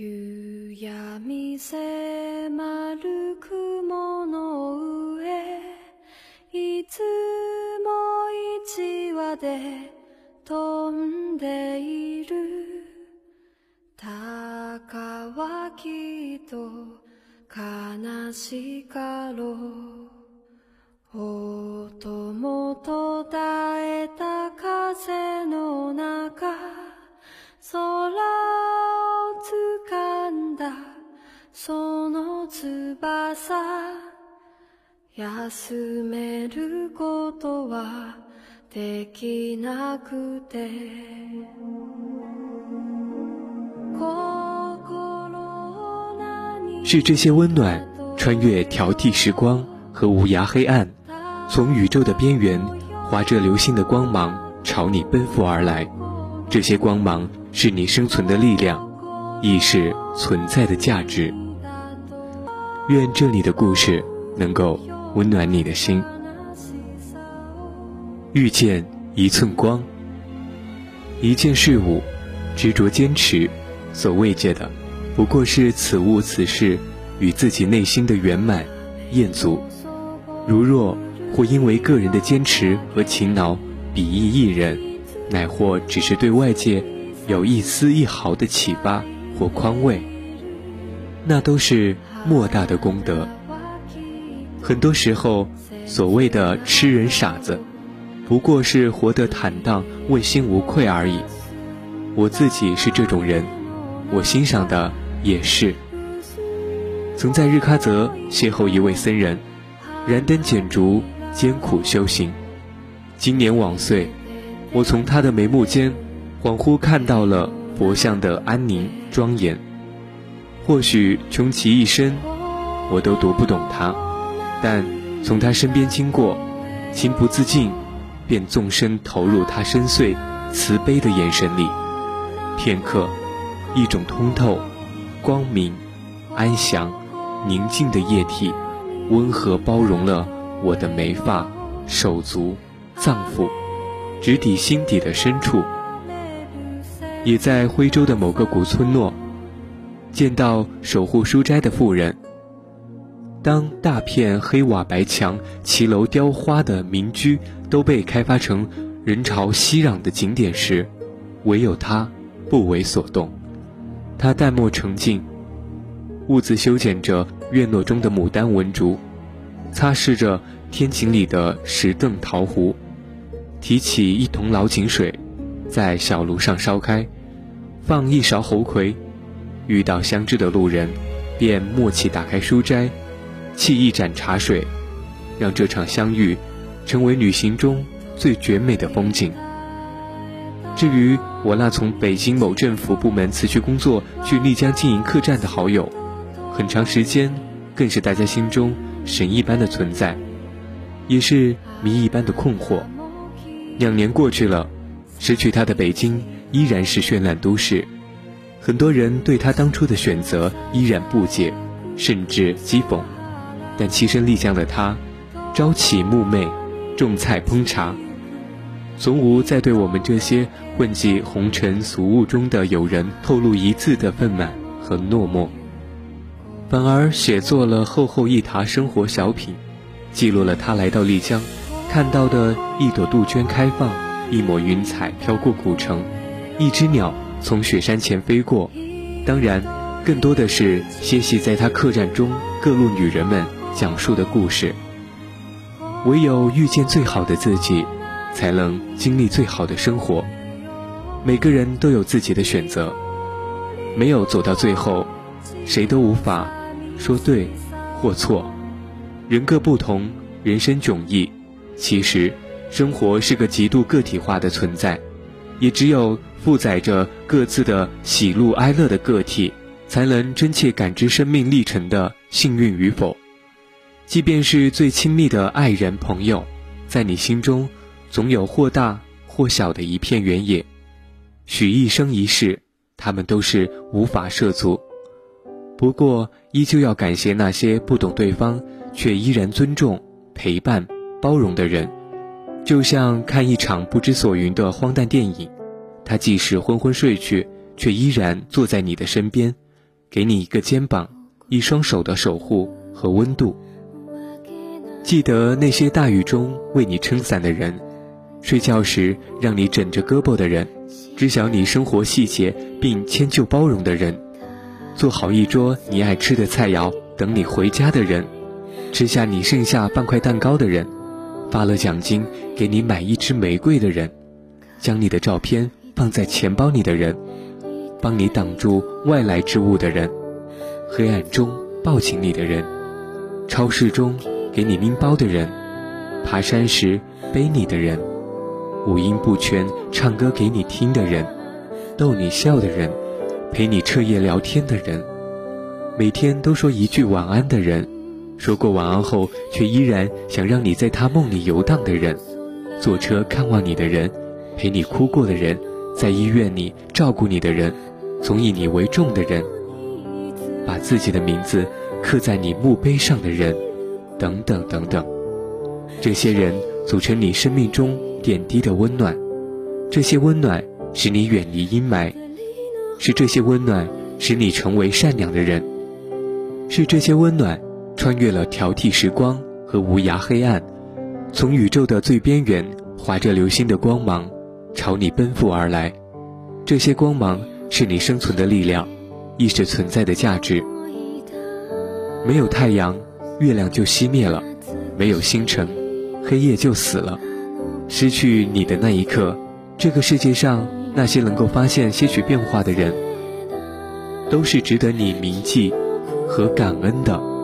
夕闇迫る雲の上いつも一羽で飛んでいる。鷹はきっと悲しかろう。音も途絶えた風の中空を掴んだその翼休めることはできなくて是这些温暖穿越挑剔时光和无涯黑暗，从宇宙的边缘划着流星的光芒朝你奔赴而来。这些光芒是你生存的力量， 亦是存在的价值。愿这里的故事能够温暖你的心。遇见一寸光，一件事物，执着坚持，所慰藉的，不过是此物此事与自己内心的圆满厌足。如若或因为个人的坚持和勤劳，比翼一人，乃或只是对外界有一丝一毫的启发或宽慰，那都是莫大的功德。很多时候，所谓的痴人傻子。不过是活得坦荡、问心无愧而已。我自己是这种人，我欣赏的也是。曾在日喀则邂逅一位僧人，燃灯剪烛，艰苦修行。今年往岁，我从他的眉目间，恍惚看到了佛像的安宁庄严。或许穷其一生，我都读不懂他，但从他身边经过，情不自禁。便纵身投入他深邃、慈悲的眼神里，片刻，一种通透、光明、安详、宁静的液体，温和包容了我的眉发、手足、脏腑，直抵心底的深处。也在徽州的某个古村落，见到守护书斋的妇人。当大片黑瓦白墙、骑楼雕花的民居都被开发成人潮熙攘的景点时，唯有他不为所动。他淡漠沉静，兀自修剪着院落中的牡丹文竹，擦拭着天井里的石凳陶壶，提起一桶老井水，在小炉上烧开，放一勺猴魁。遇到相知的路人，便默契打开书斋。沏一盏茶水，让这场相遇成为旅行中最绝美的风景。至于我那从北京某政府部门辞去工作去丽江经营客栈的好友，很长时间更是大家心中神一般的存在，也是谜一般的困惑。两年过去了，失去他的北京依然是绚烂都市，很多人对他当初的选择依然不解，甚至讥讽。但栖身丽江的他，朝起暮寐，种菜烹茶，从无再对我们这些混迹红尘俗物中的友人透露一字的愤懑和落寞，反而写作了厚厚一沓生活小品，记录了他来到丽江看到的一朵杜鹃开放，一抹云彩飘过古城，一只鸟从雪山前飞过，当然，更多的是歇息在他客栈中各路女人们。讲述的故事，唯有遇见最好的自己，才能经历最好的生活。每个人都有自己的选择，没有走到最后，谁都无法说对或错。人各不同，人生迥异。其实，生活是个极度个体化的存在，也只有负载着各自的喜怒哀乐的个体，才能真切感知生命历程的幸运与否。即便是最亲密的爱人朋友，在你心中，总有或大或小的一片原野。许一生一世，他们都是无法涉足。不过，依旧要感谢那些不懂对方却依然尊重、陪伴、包容的人。就像看一场不知所云的荒诞电影，他即使昏昏睡去，却依然坐在你的身边，给你一个肩膀、一双手的守护和温度。记得那些大雨中为你撑伞的人，睡觉时让你枕着胳膊的人，知晓你生活细节并迁就包容的人，做好一桌你爱吃的菜肴等你回家的人，吃下你剩下半块蛋糕的人，发了奖金给你买一支玫瑰的人，将你的照片放在钱包里的人。帮你挡住外来之物的人，黑暗中抱紧你的人，超市中给你拎包的人，爬山时背你的人，五音不全唱歌给你听的人，逗你笑的人，陪你彻夜聊天的人，每天都说一句晚安的人，说过晚安后却依然想让你在他梦里游荡的人，坐车看望你的人，陪你哭过的人，在医院里照顾你的人。总以你为重的人，把自己的名字刻在你墓碑上的人，等等等等，这些人组成你生命中点滴的温暖，这些温暖使你远离阴霾，是这些温暖使你成为善良的人，是这些温暖穿越了挑剔时光和无涯黑暗，从宇宙的最边缘划着流星的光芒，朝你奔赴而来，这些光芒。是你生存的力量，亦是存在的价值。没有太阳，月亮就熄灭了；没有星辰，黑夜就死了。失去你的那一刻，这个世界上那些能够发现些许变化的人，都是值得你铭记和感恩的。